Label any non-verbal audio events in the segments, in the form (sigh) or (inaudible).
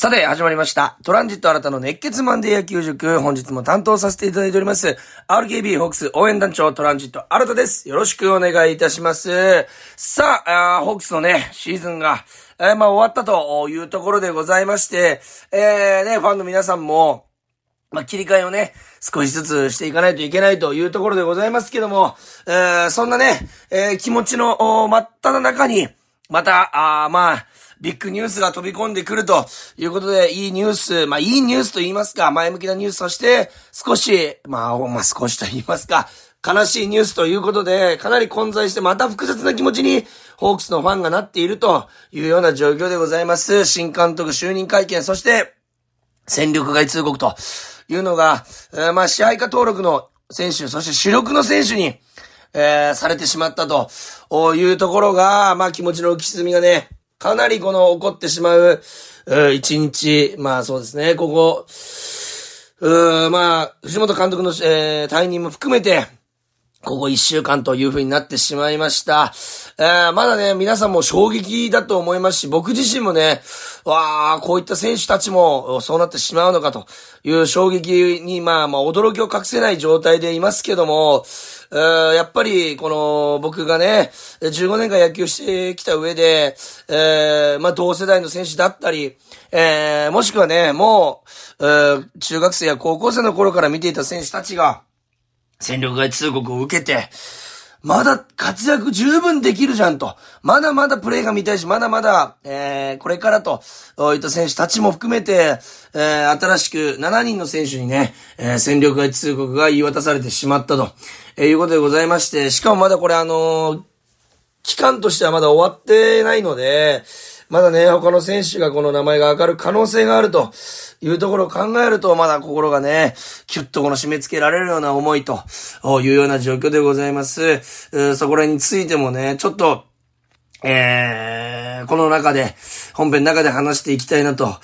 さて、始まりました。トランジット新たの熱血マンデー野球塾。本日も担当させていただいております。RKB ホークス応援団長トランジット新たです。よろしくお願いいたします。さあ、あーホークスのね、シーズンが、えーまあ終わったというところでございまして、えー、ね、ファンの皆さんも、まあ、切り替えをね、少しずつしていかないといけないというところでございますけども、えー、そんなね、えー気持ちの真っ只中に、また、あまあ、ビッグニュースが飛び込んでくるということで、いいニュース、まあ、いいニュースと言いますか、前向きなニュースとして、少し、まあ、まあ、少しと言いますか、悲しいニュースということで、かなり混在して、また複雑な気持ちに、ホークスのファンがなっているというような状況でございます。新監督就任会見、そして、戦力外通告というのが、えーまあ、支配下登録の選手、そして主力の選手に、えーされてしまったというところが、まあ、気持ちの浮き沈みがね、かなりこの起こってしまう、一日、まあそうですね、ここ、うーまあ、藤本監督の、えー退任も含めて、ここ一週間という風になってしまいました。えーまだね、皆さんも衝撃だと思いますし、僕自身もね、わあこういった選手たちもそうなってしまうのかという衝撃に、まあまあ驚きを隠せない状態でいますけども、やっぱり、この、僕がね、15年間野球してきた上で、えーまあ同世代の選手だったり、えーもしくはね、もう、えー中学生や高校生の頃から見ていた選手たちが、戦力外通告を受けて、まだ活躍十分できるじゃんと。まだまだプレイが見たいし、まだまだ、えー、これからと、いった選手たちも含めて、えー、新しく7人の選手にね、えー、戦力外通告が言い渡されてしまったと、えーいうことでございまして、しかもまだこれあのー期間としてはまだ終わってないので、まだね、他の選手がこの名前が上がる可能性があるというところを考えると、まだ心がね、キュッとこの締め付けられるような思いというような状況でございます。そこらについてもね、ちょっと、えー、この中で、本編の中で話していきたいなと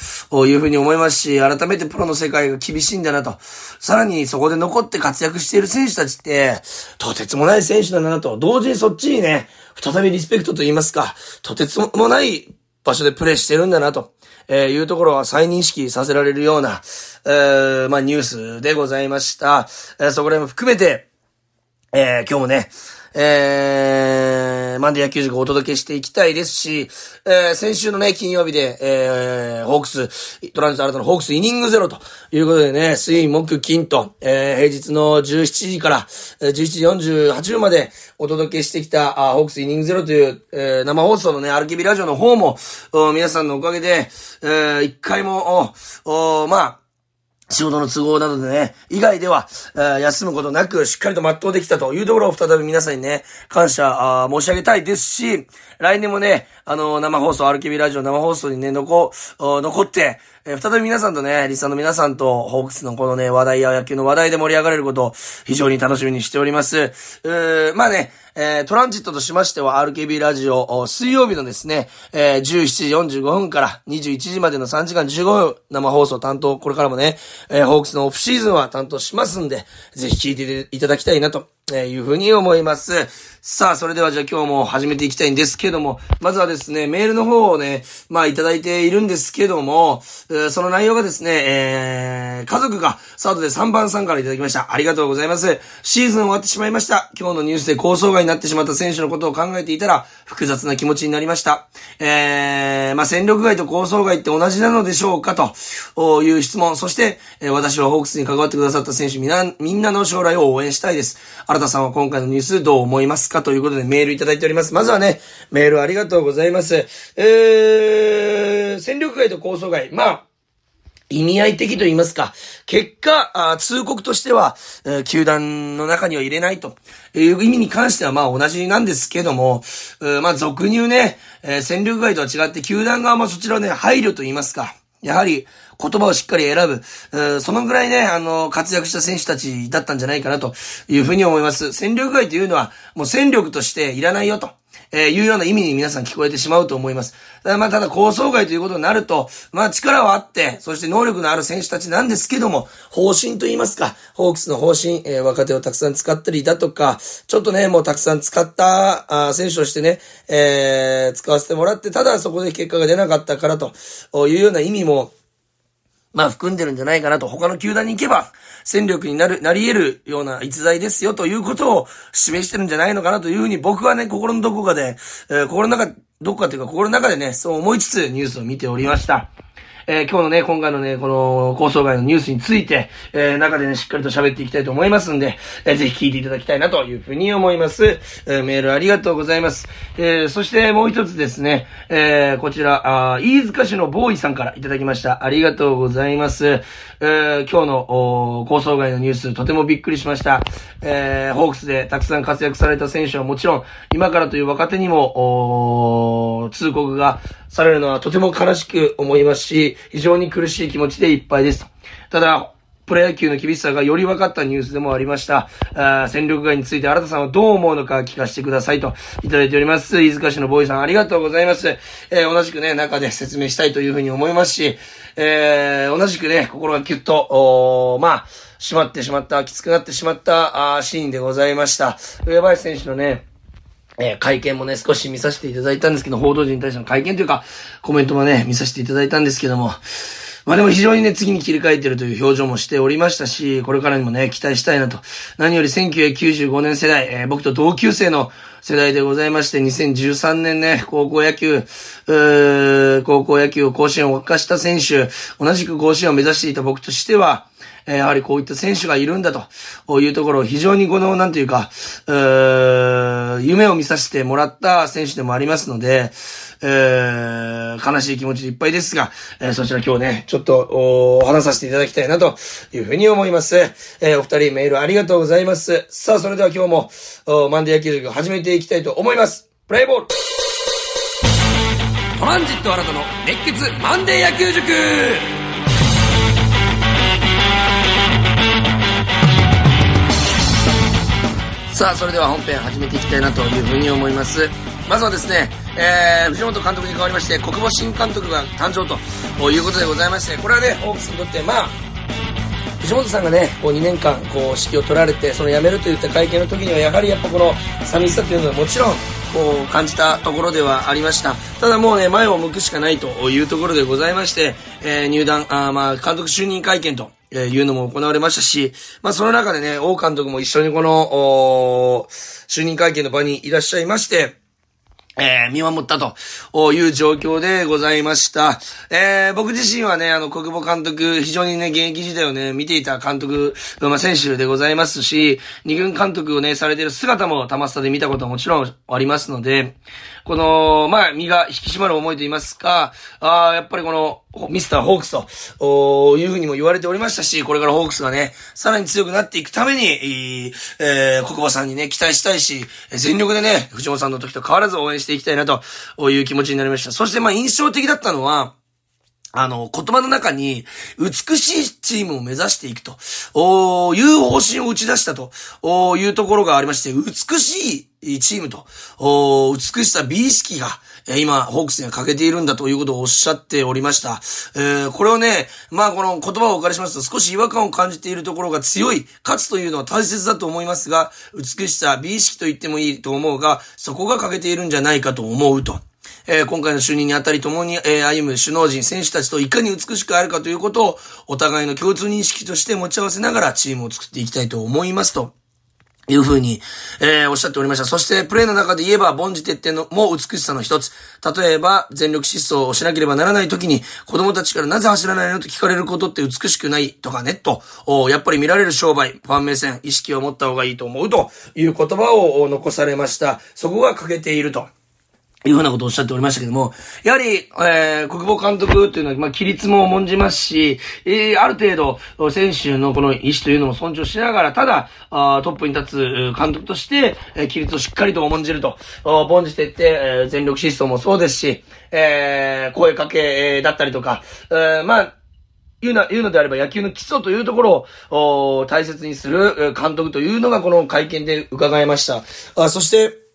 いうふうに思いますし、改めてプロの世界が厳しいんだなと。さらにそこで残って活躍している選手たちって、とてつもない選手だなと。同時にそっちにね、再びリスペクトと言いますか、とてつもない場所でプレーしてるんだなと。えいうところは再認識させられるような、えーまあニュースでございました。えそこら辺も含めて、えー今日もね、えー、マンデー野球塾をお届けしていきたいですし、えー、先週のね、金曜日で、えー、ホークス、トランジット新たのホークスイニングゼロということでね、水、木、金と、えー、平日の17時から、えー11時48分までお届けしてきた、あホークスイニングゼロという、えー、生放送のね、RKB ラジオの方も、皆さんのおかげで、えー、一回も、おおまあ、仕事の都合などでね、以外では、休むことなく、しっかりと全うできたというところを再び皆さんにね、感謝申し上げたいですし、来年もね、あの生放送、RKB ラジオ生放送にね、残、残って、えー再び皆さんとね、リスナーの皆さんと、ホークスのこのね、話題や野球の話題で盛り上がれることを非常に楽しみにしております。うーまあね、えートランジットとしましては RKB ラジオ、水曜日のですね、えー17時45分から21時までの3時間15分生放送担当、これからもね、えーホークスのオフシーズンは担当しますんで、ぜひ聞いていただきたいなと。いうふうに思います。さあ、それではじゃあ今日も始めていきたいんですけども、まずはですね、メールの方をね、まあいただいているんですけども、その内容がですね、えー、家族がサードで3番さんからいただきました。ありがとうございます。シーズン終わってしまいました。今日のニュースで構想外になってしまった選手のことを考えていたら、複雑な気持ちになりました。えー、まあ戦力外と構想外って同じなのでしょうかという質問。そして、私はホークスに関わってくださった選手みんな、みんなの将来を応援したいです。新田さんは今回のニュースどう思いますか？ということでメールいただいております。まずはね、メールありがとうございます。えー、戦力外と構想外。まあ、意味合い的と言いますか、結果、あ通告としては、えー球団の中には入れないという意味に関してはまあ同じなんですけども、まあ俗に言うね、えー戦力外とは違って球団側もそちらをね、配慮と言いますか、やはり言葉をしっかり選ぶ、そのぐらいね、あの、活躍した選手たちだったんじゃないかなというふうに思います。戦力外というのは、もう戦力としていらないよと。えーいうような意味に皆さん聞こえてしまうと思います。ただまあ、ただ構想外ということになると、まあ力はあって、そして能力のある選手たちなんですけども、方針と言いますか、ホークスの方針、えー若手をたくさん使ったりだとか、ちょっとね、もうたくさん使った、あ選手としてね、えー使わせてもらって、ただそこで結果が出なかったからというような意味も、まあ含んでるんじゃないかなと、他の球団に行けば、戦力になる、なり得るような逸材ですよということを示してるんじゃないのかなというふうに僕はね、心のどこかで、えー、心の中、どこかというか心の中でね、そう思いつつニュースを見ておりました。えー、今日のね、今回のね、この構想外のニュースについて、えー、中でね、しっかりと喋っていきたいと思いますんで、えー、ぜひ聞いていただきたいなというふうに思います。えー、メールありがとうございます。えー、そしてもう一つですね、えー、こちら、あ飯塚市のボーイさんからいただきました。ありがとうございます。えー、今日の構想外のニュース、とてもびっくりしました。えー、ホークスでたくさん活躍された選手はもちろん、今からという若手にも、通告がされるのはとても悲しく思いますし、非常に苦しい気持ちでいっぱいです。ただ、プロ野球の厳しさがより分かったニュースでもありました。あ戦力外について新田さんはどう思うのか聞かせてくださいといただいております。飯塚市のボーイさんありがとうございます。えー、同じくね、中で説明したいというふうに思いますし、えー、同じくね、心がキュッと、おまあ、閉まってしまった、きつくなってしまったあシーンでございました。上林選手のね、えー、会見もね、少し見させていただいたんですけど、報道陣に対しての会見というか、コメントもね、見させていただいたんですけども、まあでも非常にね、次に切り替えてるという表情もしておりましたし、これからにもね、期待したいなと。何より1995年世代、えー、僕と同級生の世代でございまして、2013年ね、高校野球、高校野球を甲子園を沸かした選手、同じく甲子園を目指していた僕としては、えやはりこういった選手がいるんだというところを非常にこの、なんていうか、うー夢を見させてもらった選手でもありますので、えー、悲しい気持ちでいっぱいですが、えー、そちら今日ね、ちょっと、お話させていただきたいなというふうに思います。えー、お二人メールありがとうございます。さあ、それでは今日も、おマンデー野球塾始めていきたいと思います。プレイボールトランジット新たの熱血マンデー野球塾さあ、それでは本編始めていきたいなというふうに思います。まずはですね、えー、藤本監督に代わりまして、国母新監督が誕生ということでございまして、これはね、ホークスにとって、まあ、藤本さんがね、こう2年間、こう、指揮を取られて、その辞めるといった会見の時には、やはりやっぱこの寂しさというのはもちろん、こう、感じたところではありました。ただもうね、前を向くしかないというところでございまして、えー、入団、あまあ、監督就任会見と、えいうのも行われましたし、まあその中でね、王監督も一緒にこの、就任会見の場にいらっしゃいまして、えー、見守ったという状況でございました。えー、僕自身はね、あの、国母監督、非常にね、現役時代をね、見ていた監督、まあ、選手でございますし、二軍監督をね、されている姿も玉スタで見たことはもちろんありますので、この、まあ、身が引き締まる思いと言いますか、ああやっぱりこの、ミスターホークスと、いうふうにも言われておりましたし、これからホークスがね、さらに強くなっていくために、えー、国母さんにね、期待したいし、全力でね、藤本さんの時と変わらず応援していきたいなという気持ちになりました。そしてまあ印象的だったのは、あの、言葉の中に、美しいチームを目指していくと、おいう方針を打ち出したと、おいうところがありまして、美しいチームと、お美しさ美意識が、え今、ホークスには欠けているんだということをおっしゃっておりました。えー、これをね、まあこの言葉をお借りしますと少し違和感を感じているところが強い、勝つというのは大切だと思いますが、美しさ、美意識と言ってもいいと思うが、そこが欠けているんじゃないかと思うと。えー、今回の就任にあたり共に、えー、歩む首脳陣、選手たちといかに美しくあるかということを、お互いの共通認識として持ち合わせながらチームを作っていきたいと思いますと。いうふうに、えー、おっしゃっておりました。そして、プレイの中で言えば、凡事徹底のも美しさの一つ。例えば、全力疾走をしなければならない時に、子供たちからなぜ走らないのと聞かれることって美しくないとかね、と、やっぱり見られる商売、ファン目線、意識を持った方がいいと思うという言葉を残されました。そこが欠けていると。いうふうなことをおっしゃっておりましたけども、やはり、えー、国母監督っていうのは、まあ、規律も重んじますし、えー、ある程度、選手のこの意思というのも尊重しながら、ただ、あトップに立つ監督として、えー、規律をしっかりと重んじると、凡事徹底、えー、全力疾走もそうですし、えー、声かけ、だったりとか、えー、まあ、言うな、言うのであれば野球の基礎というところを大切にする監督というのがこの会見で伺いました。あそして、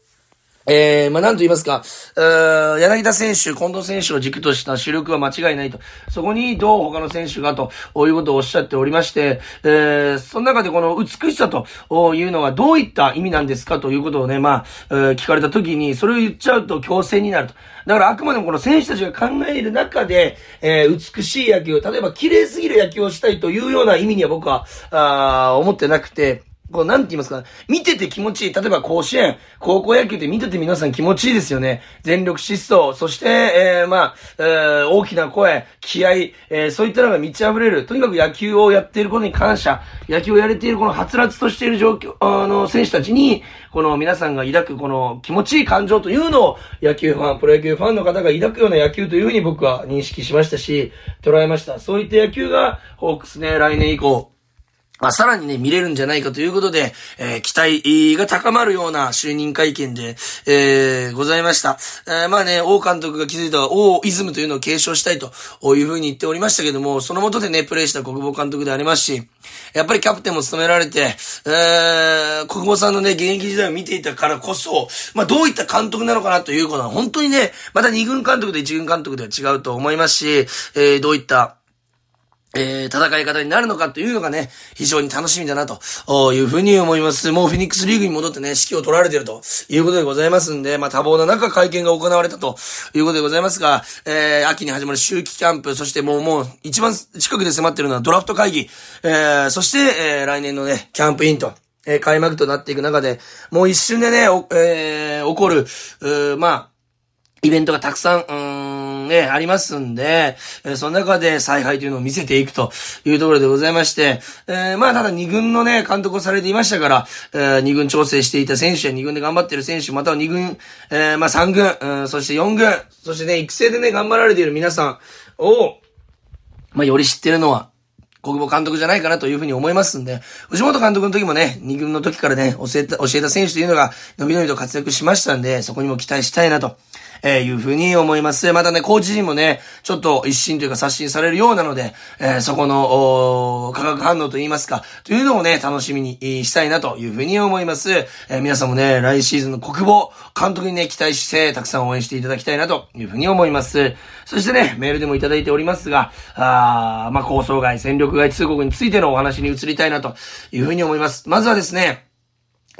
えー、まあ、なんと言いますか、ー柳田選手、近藤選手を軸とした主力は間違いないと。そこにどう他の選手がと、いうことをおっしゃっておりまして、えー、その中でこの美しさというのはどういった意味なんですかということをね、まあ、えー、聞かれた時に、それを言っちゃうと強制になると。だからあくまでもこの選手たちが考える中で、えー、美しい野球、例えば綺麗すぎる野球をしたいというような意味には僕は、あ思ってなくて、こう、なんて言いますか、見てて気持ちいい。例えば甲子園、高校野球って見てて皆さん気持ちいいですよね。全力疾走、そして、えー、まあ、えー、大きな声、気合、えー、そういったのが満ち溢れる。とにかく野球をやっていることに感謝、野球をやれているこのはつらつとしている状況、あの、選手たちに、この皆さんが抱くこの気持ちいい感情というのを野球ファン、プロ野球ファンの方が抱くような野球というふうに僕は認識しましたし、捉えました。そういった野球が、ホークスね、来年以降、まあ、さらにね、見れるんじゃないかということで、えー、期待が高まるような就任会見で、えー、ございました。えー、まあね、王監督が気づいた王イズムというのを継承したいというふうに言っておりましたけども、そのもとでね、プレイした国防監督でありますし、やっぱりキャプテンも務められて、えー、国防さんのね、現役時代を見ていたからこそ、まあ、どういった監督なのかなということは、本当にね、また二軍監督と一軍監督では違うと思いますし、えー、どういったえー、戦い方になるのかというのがね、非常に楽しみだなというふうに思います。もうフィニックスリーグに戻ってね、指揮を取られているということでございますんで、まあ多忙な中会見が行われたということでございますが、えー、秋に始まる秋季キャンプ、そしてもうもう一番近くで迫ってるのはドラフト会議、えー、そして、えー、来年のね、キャンプインと、え、開幕となっていく中で、もう一瞬でね、おえー、起こる、うまあ、イベントがたくさん、うんね、ありますんで、えー、その中で采配というのを見せていくというところでございまして、えー、まあ、ただ2軍のね、監督をされていましたから、えー、2軍調整していた選手や2軍で頑張っている選手、または2軍、えー、まあ、3軍、うん、そして4軍、そしてね、育成でね、頑張られている皆さんを、まあ、より知ってるのは、国母監督じゃないかなというふうに思いますんで、藤本監督の時もね、2軍の時からね、教えた、教えた選手というのが、のびのびと活躍しましたんで、そこにも期待したいなと。えー、いうふうに思います。またね、コーチ陣もね、ちょっと一新というか刷新されるようなので、えー、そこの、化学反応といいますか、というのをね、楽しみにしたいなというふうに思います。えー、皆さんもね、来シーズンの国防監督にね、期待して、たくさん応援していただきたいなというふうに思います。そしてね、メールでもいただいておりますが、あまあ、構想外、戦力外通告についてのお話に移りたいなというふうに思います。まずはですね、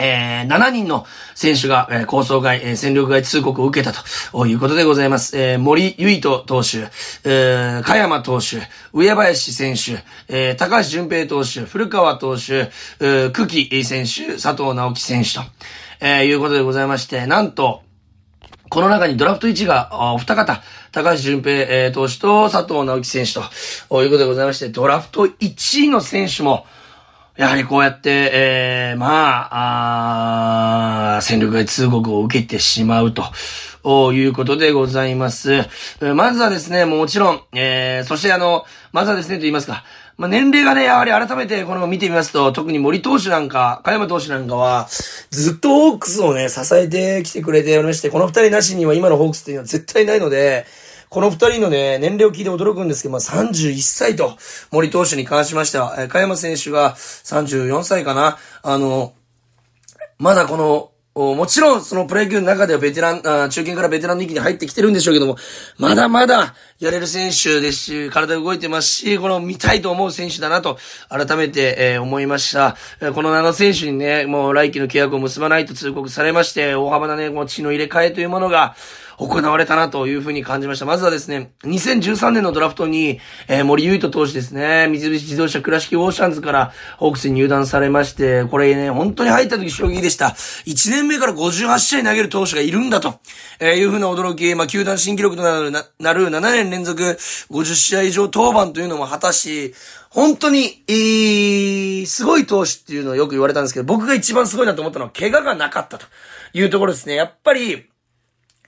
えー、7人の選手が、えー、構想外、えー、戦力外通告を受けたということでございます。えー、森唯斗投手、えー、加山投手、上林選手、えー、高橋淳平投手、古川投手、えー、久喜選手、佐藤直樹選手と、えー、いうことでございまして、なんと、この中にドラフト1が、お二方、高橋淳平、えー、投手と佐藤直樹選手と、いうことでございまして、ドラフト1位の選手も、やはりこうやって、えー、まあ、あ戦力外通告を受けてしまうと。いうことでございます。まずはですね、もちろん、えー、そしてあの、まずはですね、と言いますか、まあ、年齢がね、やはり改めてこの見てみますと、特に森投手なんか、加山投手なんかは、ずっとホークスをね、支えてきてくれておりまして、この二人なしには今のホークスっていうのは絶対ないので、この二人のね、年齢を聞いて驚くんですけど、まあ、31歳と、森投手に関しましては、えー、加山選手が34歳かな。あの、まだこの、もちろん、そのプロ野球の中ではベテラン、あ中堅からベテランの域に入ってきてるんでしょうけども、まだまだやれる選手ですし、体動いてますし、この見たいと思う選手だなと、改めて、えー、思いました。この7選手にね、もう来季の契約を結ばないと通告されまして、大幅なね、もう血の入れ替えというものが、行われたなというふうに感じました。まずはですね、2013年のドラフトに、えー、森優斗投手ですね、三菱自動車倉敷オーシャンズからホークスに入団されまして、これね、本当に入った時衝撃でした。1年目から58試合投げる投手がいるんだと、えー、いうふうな驚き、まあ、球団新記録となる、ななる7年連続50試合以上登板というのも果たし、本当に、えー、すごい投手っていうのをよく言われたんですけど、僕が一番すごいなと思ったのは、怪我がなかったというところですね。やっぱり、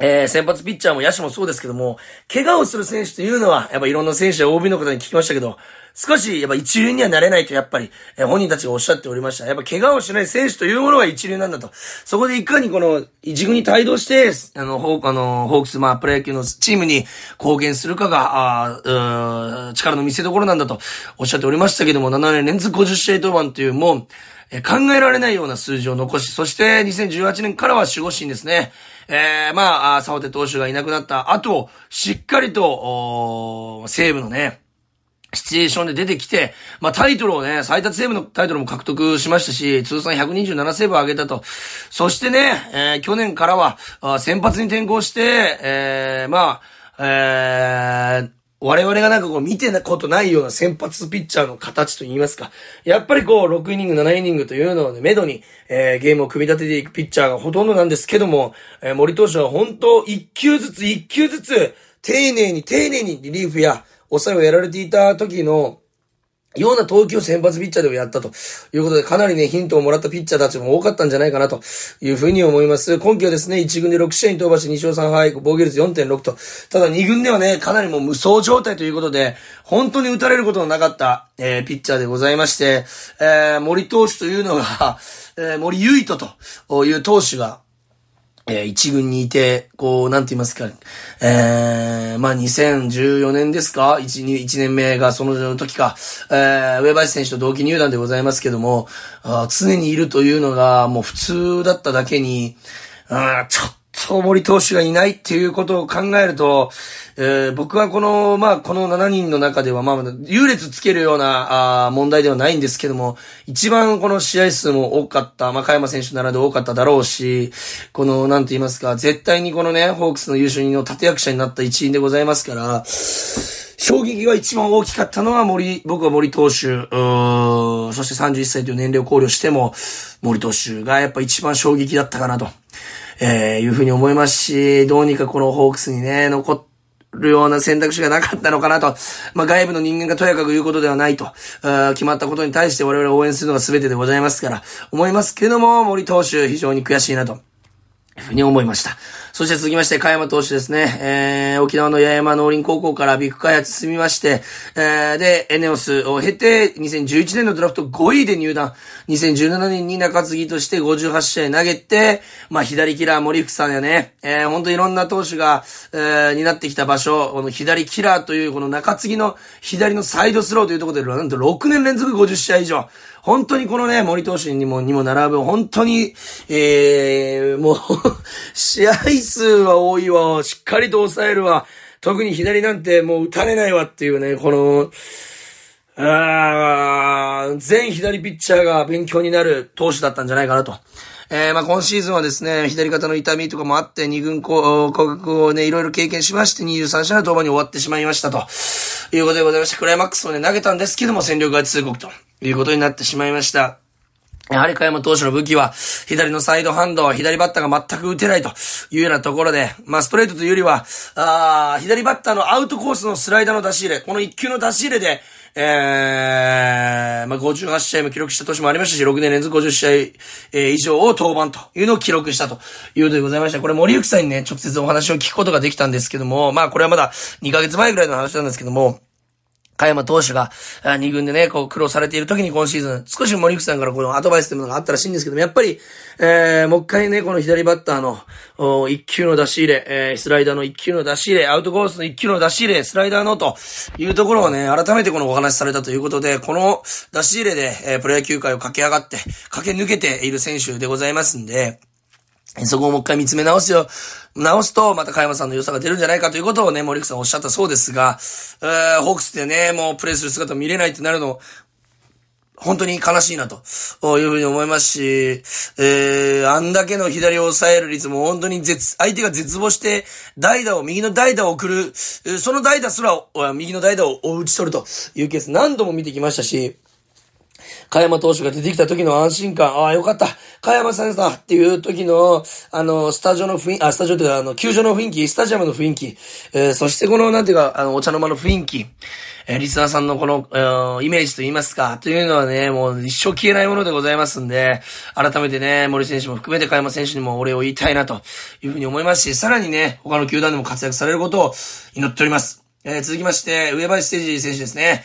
えー、先発ピッチャーも野手もそうですけども、怪我をする選手というのは、やっぱいろんな選手や OB の方に聞きましたけど、少し、やっぱ一流にはなれないと、やっぱり、えー、本人たちがおっしゃっておりました。やっぱ怪我をしない選手というものが一流なんだと。そこでいかにこの、一軍に帯同して、あの、ホーク、あの、ホークス、まあ、プロ野球のチームに貢献するかが、ああうん力の見せ所なんだと、おっしゃっておりましたけども、7年連続50試合登板という、もう、え考えられないような数字を残し、そして2018年からは守護神ですね。えー、まあ、沢手投手がいなくなった後、しっかりと、西武のね、シチュエーションで出てきて、まあタイトルをね、最多セーブのタイトルも獲得しましたし、通算127セーブを上げたと。そしてね、えー、去年からは、先発に転向して、えー、まあ、えー、我々がなんかこう見てたことないような先発ピッチャーの形と言いますか。やっぱりこう、6イニング、7イニングというのをね、めどに、えー、ゲームを組み立てていくピッチャーがほとんどなんですけども、えー、森投手は本当、1球ずつ1球ずつ、丁寧に丁寧にリリーフや、抑えをやられていた時の、ような投球を先発ピッチャーでもやったということで、かなりね、ヒントをもらったピッチャーたちも多かったんじゃないかなというふうに思います。今季はですね、1軍で6試合に飛ばして2勝3敗、防御率4.6と。ただ2軍ではね、かなりもう無双状態ということで、本当に打たれることのなかった、えー、ピッチャーでございまして、えー、森投手というのが、えー、森唯斗という投手が、えー、一軍にいて、こう、なんて言いますか、えー、まあ、2014年ですか ?1、2、1年目がその時か、えー、上林選手と同期入団でございますけども、常にいるというのがもう普通だっただけに、あちょっと森投手がいないっていうことを考えると、えー、僕はこの、まあ、この7人の中では、まあ、優劣つけるような、あ問題ではないんですけども、一番この試合数も多かった、まあ、加山選手ならで多かっただろうし、この、なんて言いますか、絶対にこのね、ホークスの優勝人の立役者になった一員でございますから、衝撃が一番大きかったのは森、僕は森投手、うそして31歳という年齢を考慮しても、森投手がやっぱ一番衝撃だったかなと、えー、いうふうに思いますし、どうにかこのホークスにね、残、るような選択肢がなかったのかなと。まあ、外部の人間がとやかく言うことではないと。決まったことに対して我々応援するのが全てでございますから、思いますけども、森投手非常に悔しいなと。ふうに思いました。そして続きまして、加山投手ですね。えー、沖縄の八重山農林高校からビッグ開発進みまして、えー、で、エネオスを経て、2011年のドラフト5位で入団。2017年に中継ぎとして58試合投げて、まあ、左キラー森福さんやね、えー、ほんといろんな投手が、えー、担ってきた場所、この左キラーというこの中継ぎの左のサイドスローというところで、なんと6年連続50試合以上。本当にこのね、森投手にも、にも並ぶ、本当に、えー、もう (laughs) 試合数は多いわ、しっかりと抑えるわ、特に左なんてもう打たれないわっていうね、この、あ全左ピッチャーが勉強になる投手だったんじゃないかなと。えー、まあ今シーズンはですね、左肩の痛みとかもあって、二軍降格をね、いろいろ経験しまして、23試合の登板に終わってしまいましたと。いうことでございまして、クライマックスをね、投げたんですけども、戦力外通告ということになってしまいました。やはり加山投手の武器は、左のサイドハンド、左バッターが全く打てないというようなところで、まあストレートというよりは、あ左バッターのアウトコースのスライダーの出し入れ、この1球の出し入れで、えー、まあ58試合も記録した年もありましたし、6年連続50試合、え、以上を登板というのを記録したということでございました。これ森幸さんにね、直接お話を聞くことができたんですけども、まあこれはまだ2ヶ月前ぐらいの話なんですけども、加山投手が、二軍でね、こう苦労されている時に今シーズン、少し森口さんからこのアドバイスというものがあったらしいんですけども、やっぱり、えー、もう一回ね、この左バッターの、一球の出し入れ、えー、スライダーの一球の出し入れ、アウトコースの一球の出し入れ、スライダーのというところをね、改めてこのお話しされたということで、この出し入れで、えー、プロ野球界を駆け上がって、駆け抜けている選手でございますんで、そこをもう一回見つめ直すよ。直すと、また加山さんの良さが出るんじゃないかということをね、森口さんおっしゃったそうですが、えー、ホークスでね、もうプレイする姿見れないってなるの、本当に悲しいなと、いうふうに思いますし、えー、あんだけの左を抑える率も本当に絶、相手が絶望して、代打を、右の代打を送る、その代打すら、右の代打を打ち取るというケース何度も見てきましたし、加山投手が出てきた時の安心感、ああ、よかった。加山さんだっていう時の、あの、スタジオの雰囲気、あ、スタジオというか、あの、球場の雰囲気、スタジアムの雰囲気、えー、そしてこの、なんていうか、あの、お茶の間の雰囲気、えー、リスナーさんのこの、えー、イメージと言いますか、というのはね、もう一生消えないものでございますんで、改めてね、森選手も含めて加山選手にもお礼を言いたいなというふうに思いますし、さらにね、他の球団でも活躍されることを祈っております。えー、続きまして、上林誠二選手ですね。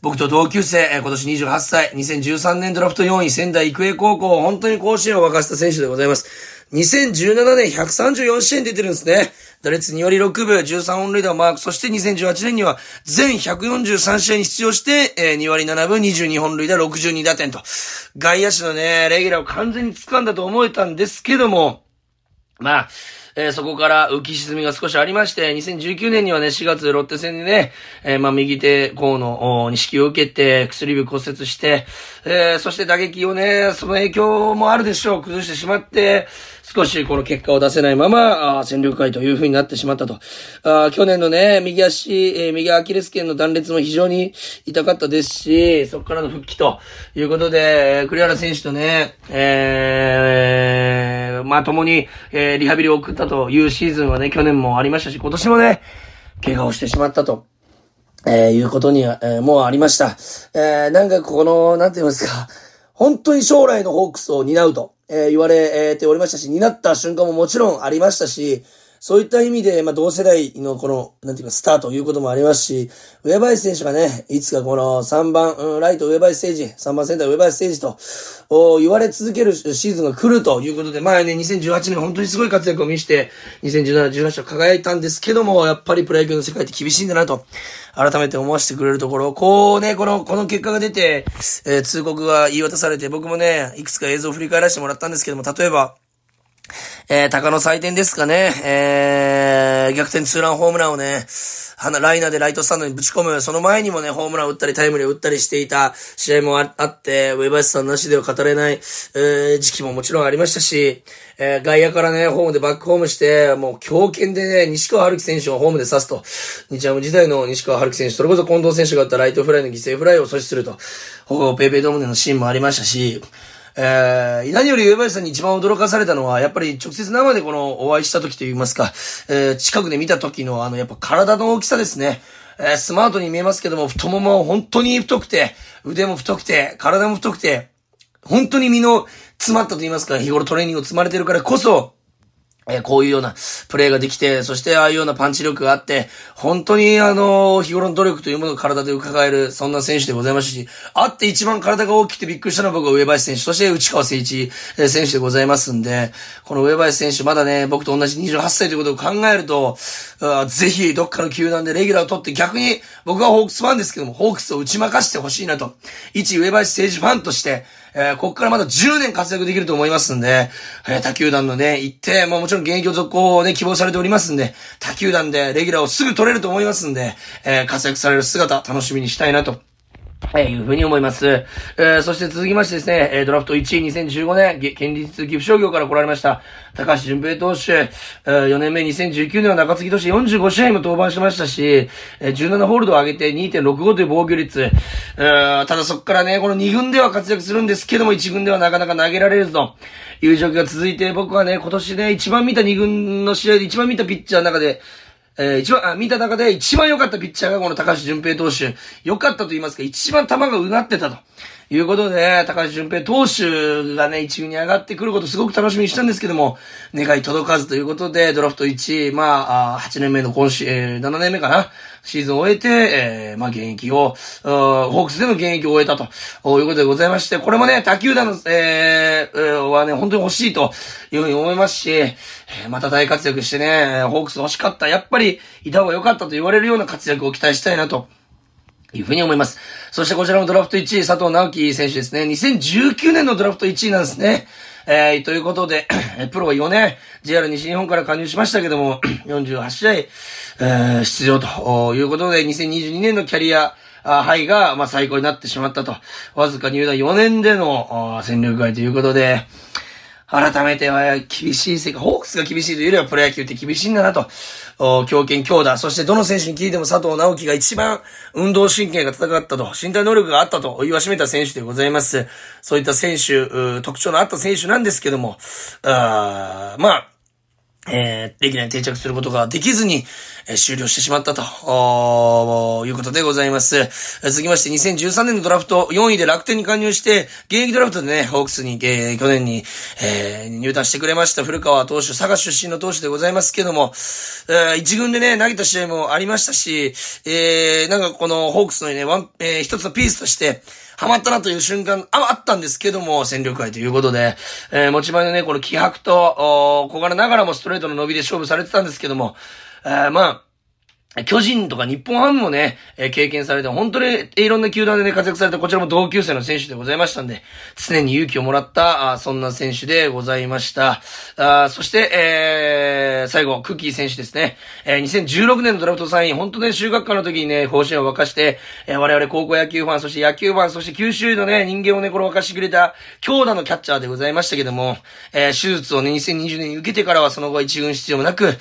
僕と同級生、今年28歳、2013年ドラフト4位、仙台育英高校、本当に甲子園を沸かせた選手でございます。2017年134試合に出てるんですね。打率2割6分、13本塁打をマーク。そして2018年には全143試合に出場して、え、2割7分、22本塁打、62打点と。外野手のね、レギュラーを完全に掴んだと思えたんですけども、まあ、えー、そこから浮き沈みが少しありまして、2019年にはね、4月ロッテ戦でね、えー、まあ、右手甲の錦を受けて、薬指骨折して、えー、そして打撃をね、その影響もあるでしょう、崩してしまって、少しこの結果を出せないまま、あ戦力外という風になってしまったと。あ去年のね、右足、えー、右アキレス腱の断裂も非常に痛かったですし、そこからの復帰ということで、栗原選手とね、えー、まあ共に、えー、リハビリを送ったというシーズンはね、去年もありましたし、今年もね、怪我をしてしまったと。えー、いうことには、えー、もうありました。えー、なんかこの、なんて言いますか、本当に将来のホークスを担うと。えー、言われておりましたし、担った瞬間ももちろんありましたし、そういった意味で、まあ、同世代のこの、なんていうか、スターということもありますし、上林選手がね、いつかこの3番、うん、ライト上林ステージ、3番センター上林ステージと、お言われ続けるシーズンが来るということで、前ね、2018年本当にすごい活躍を見せて、2017、18と輝いたんですけども、やっぱりプロ野球の世界って厳しいんだなと、改めて思わせてくれるところ、こうね、この、この結果が出て、えー、通告が言い渡されて、僕もね、いくつか映像を振り返らせてもらったんですけども、例えば、えー、鷹の祭典ですかね、えー、逆転ツーランホームランをね、ライナーでライトスタンドにぶち込む、その前にもね、ホームラン打ったりタイムリーを打ったりしていた試合もあって、上林さんなしでは語れない、えー、時期ももちろんありましたし、えー、外野からね、ホームでバックホームして、もう強肩でね、西川春樹選手をホームで刺すと。日ハム時代の西川春樹選手、それこそ近藤選手が打ったライトフライの犠牲フライを阻止すると。ほぼペイペイドームでのシーンもありましたし、えー、何より上林さんに一番驚かされたのは、やっぱり直接生でこのお会いした時といいますか、えー、近くで見た時のあの、やっぱ体の大きさですね。えー、スマートに見えますけども、太もも本当に太くて、腕も太くて、体も太くて、本当に身の詰まったと言いますか、日頃トレーニングを積まれてるからこそ、えこういうようなプレーができて、そしてああいうようなパンチ力があって、本当にあの、日頃の努力というものを体で伺える、そんな選手でございますし、あって一番体が大きくてびっくりしたのは僕は上林選手、そして内川誠一選手でございますんで、この上林選手まだね、僕と同じ28歳ということを考えると、ぜひどっかの球団でレギュラーを取って逆に僕はホークスファンですけども、ホークスを打ち負かしてほしいなと、一上林誠一ファンとして、えー、こっからまだ10年活躍できると思いますんで、えー、他球団のね、行って、まあもちろん現役を続行をね、希望されておりますんで、他球団でレギュラーをすぐ取れると思いますんで、えー、活躍される姿楽しみにしたいなとえー、いうふうに思います。えー、そして続きましてですね、えー、ドラフト1位2015年、県立岐阜商業から来られました、高橋純平投手、えー、4年目2019年は中継ぎとして45試合も登板しましたし、えー、17ホールドを上げて2.65という防御率、えー、ただそこからね、この2軍では活躍するんですけども、1軍ではなかなか投げられずと。いう状況が続いて、僕はね、今年ね、一番見た2軍の試合で一番見たピッチャーの中で、えー、一番、あ、見た中で一番良かったピッチャーがこの高橋純平投手。良かったと言いますか、一番球がうなってたと。いうことで、高橋純平投手がね、一軍に上がってくることすごく楽しみにしたんですけども、願い届かずということで、ドラフト1位、まあ、8年目の今週、えー、7年目かな、シーズンを終えて、えー、まあ、現役を、ホークスでの現役を終えたと、いうことでございまして、これもね、他球団の、えー、はね、本当に欲しいというふうに思いますし、えー、また大活躍してね、ホークス欲しかった。やっぱり、いた方が良かったと言われるような活躍を期待したいなと。いうふうに思います。そしてこちらもドラフト1位、佐藤直樹選手ですね。2019年のドラフト1位なんですね。えー、ということで、プロは4年、JR 西日本から加入しましたけども、(coughs) 48試合、えー、出場ということで、2022年のキャリア、ハイが、まあ、最高になってしまったと。わずか入団4年での戦力外ということで、改めては厳しい世界、ホークスが厳しいというよりはプロ野球って厳しいんだなと。強肩強打、そしてどの選手に聞いても佐藤直樹が一番運動神経が高かったと、身体能力があったと言わしめた選手でございます。そういった選手、特徴のあった選手なんですけども、あまあ、えー、レギュラーに定着することができずに、えー、終了してしまったと、いうことでございます。続きまして、2013年のドラフト4位で楽天に加入して、現役ドラフトでね、ホークスに、えー、去年に、えー、入団してくれました古川投手、佐賀出身の投手でございますけども、えー、一軍でね、投げた試合もありましたし、えー、なんかこのホークスのね、ワン、えー、一つのピースとして、ハマったなという瞬間、あ、あったんですけども、戦力外ということで、えー、持ち前のね、この気迫と、小柄ながらもストレートの伸びで勝負されてたんですけども、えー、まあ、巨人とか日本ハムもね、えー、経験されて、本当にいろんな球団でね、活躍された、こちらも同級生の選手でございましたんで、常に勇気をもらった、あそんな選手でございました。あそして、えー、最後、クッキー選手ですね。えー、2016年のドラフト3位、本当ね、中学科の時にね、甲子園を沸かして、えー、我々高校野球ファン、そして野球ファン、そして九州のね、人間をね、これ沸かしてくれた、強打のキャッチャーでございましたけども、えー、手術をね、2020年に受けてからは、その後は一軍出場もなく、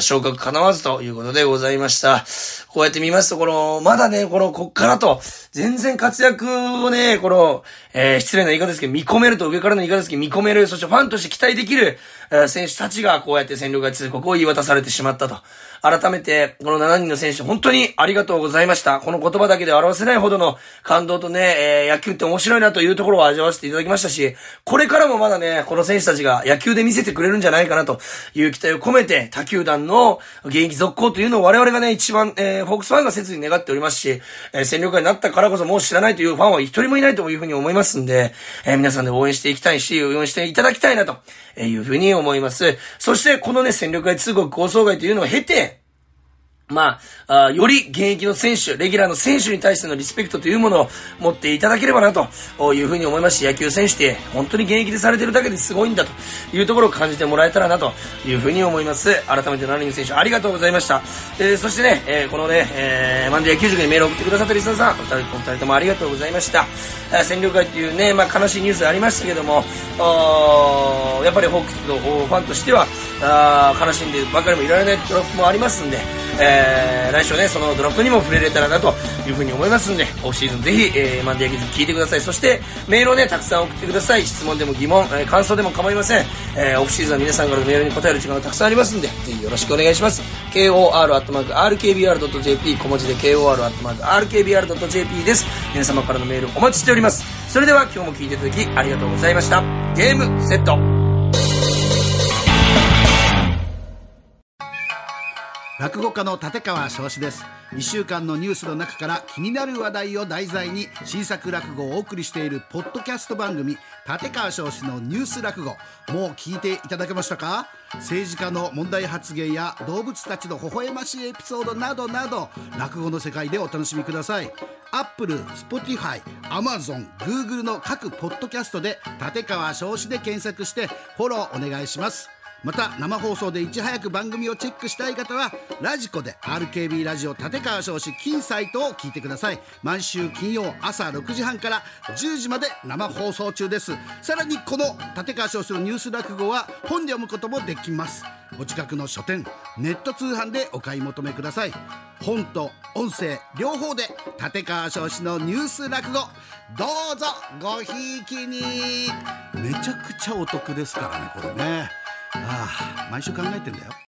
昇格叶わずということでございました。ましたこうやって見ますと、この、まだね、この、こっからと、全然活躍をね、この、えー、失礼な言い方ですけど、見込めると、上からの言い方ですけど、見込める、そしてファンとして期待できる、えー、選手たちが、こうやって戦力外通告を言い渡されてしまったと。改めて、この7人の選手、本当にありがとうございました。この言葉だけで表せないほどの感動とね、えー、野球って面白いなというところを味わわせていただきましたし、これからもまだね、この選手たちが野球で見せてくれるんじゃないかなという期待を込めて、他球団の現役続行というのを我々がね、一番、えー、フォークスファンが切に願っておりますし、えー、戦力外になったからこそもう知らないというファンは一人もいないというふうに思いますんで、えー、皆さんで応援していきたいし、応援していただきたいなというふうに思います。そして、このね、戦力外通告構想外というのを経て、まあ、より現役の選手、レギュラーの選手に対してのリスペクトというものを持っていただければなというふうに思いますし、野球選手って本当に現役でされてるだけですごいんだというところを感じてもらえたらなというふうに思います。改めて7人選手ありがとうございました。えー、そしてね、えー、このね、えー、マンデー野球塾にメールを送ってくださったリスナーさん、お二人お二人ともありがとうございました。戦力外っていうね、まあ悲しいニュースありましたけども、やっぱりホークスのファンとしては、あ悲しんでばかりもいられないドロップもありますんで、えー、来週ね、そのドロップにも触れれたらなというふうに思いますんで、オフシーズンぜひ、えー、マンデーゲージ聞いてください。そして、メールをね、たくさん送ってください。質問でも疑問、えー、感想でも構いません。えー、オフシーズンは皆さんからのメールに答える時間がたくさんありますんで、ぜひよろしくお願いします。kor.rkbr.jp 小文字で kor.rkbr.jp です。皆様からのメールお待ちしております。それでは今日も聞いていただきありがとうございました。ゲームセット落語家の立川翔志です。1週間のニュースの中から気になる話題を題材に新作落語をお送りしているポッドキャスト番組立川翔志のニュース落語。もう聞いていただけましたか？政治家の問題発言や動物たちの微笑ましいエピソードなどなど落語の世界でお楽しみください。アップル、スポティファイ、アマゾン、グーグルの各ポッドキャストで立川生志で検索してフォローお願いします。また生放送でいち早く番組をチェックしたい方はラジコで RKB ラジオ立川生志金サイトを聞いてください。毎週金曜朝6時半から10時まで生放送中です。さらにこの立川生志のニュース落語は本で読むこともできます。お近くの書店ネット通販でお買い求めください。本と音声両方で立川少子のニュース落語。どうぞごひいきに。めちゃくちゃお得ですからねこれね。ああ毎週考えてんだよ。